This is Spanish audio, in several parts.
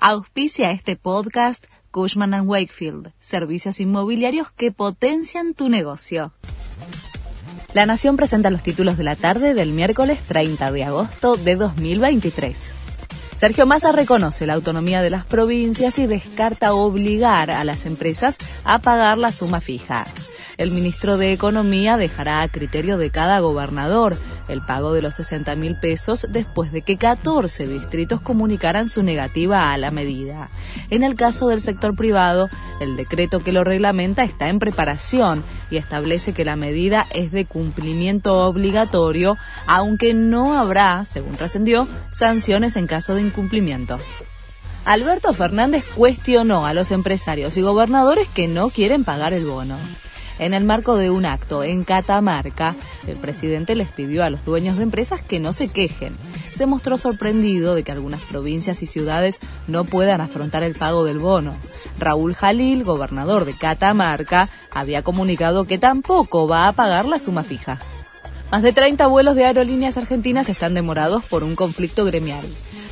Auspicia este podcast Cushman ⁇ Wakefield, servicios inmobiliarios que potencian tu negocio. La Nación presenta los títulos de la tarde del miércoles 30 de agosto de 2023. Sergio Massa reconoce la autonomía de las provincias y descarta obligar a las empresas a pagar la suma fija. El ministro de Economía dejará a criterio de cada gobernador el pago de los 60 mil pesos después de que 14 distritos comunicaran su negativa a la medida. En el caso del sector privado, el decreto que lo reglamenta está en preparación y establece que la medida es de cumplimiento obligatorio, aunque no habrá, según trascendió, sanciones en caso de incumplimiento. Alberto Fernández cuestionó a los empresarios y gobernadores que no quieren pagar el bono. En el marco de un acto en Catamarca, el presidente les pidió a los dueños de empresas que no se quejen. Se mostró sorprendido de que algunas provincias y ciudades no puedan afrontar el pago del bono. Raúl Jalil, gobernador de Catamarca, había comunicado que tampoco va a pagar la suma fija. Más de 30 vuelos de aerolíneas argentinas están demorados por un conflicto gremial.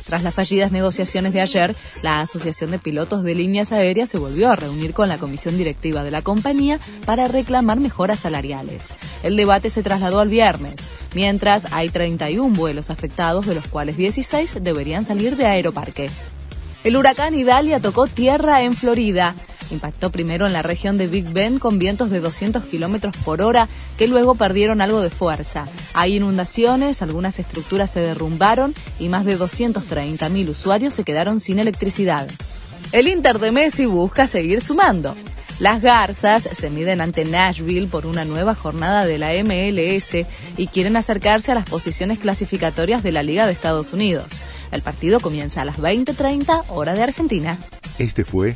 Tras las fallidas negociaciones de ayer, la Asociación de Pilotos de Líneas Aéreas se volvió a reunir con la comisión directiva de la compañía para reclamar mejoras salariales. El debate se trasladó al viernes, mientras hay 31 vuelos afectados, de los cuales 16 deberían salir de Aeroparque. El huracán Idalia tocó tierra en Florida. Impactó primero en la región de Big Bend con vientos de 200 kilómetros por hora que luego perdieron algo de fuerza. Hay inundaciones, algunas estructuras se derrumbaron y más de 230.000 usuarios se quedaron sin electricidad. El Inter de Messi busca seguir sumando. Las Garzas se miden ante Nashville por una nueva jornada de la MLS y quieren acercarse a las posiciones clasificatorias de la Liga de Estados Unidos. El partido comienza a las 20:30 hora de Argentina. Este fue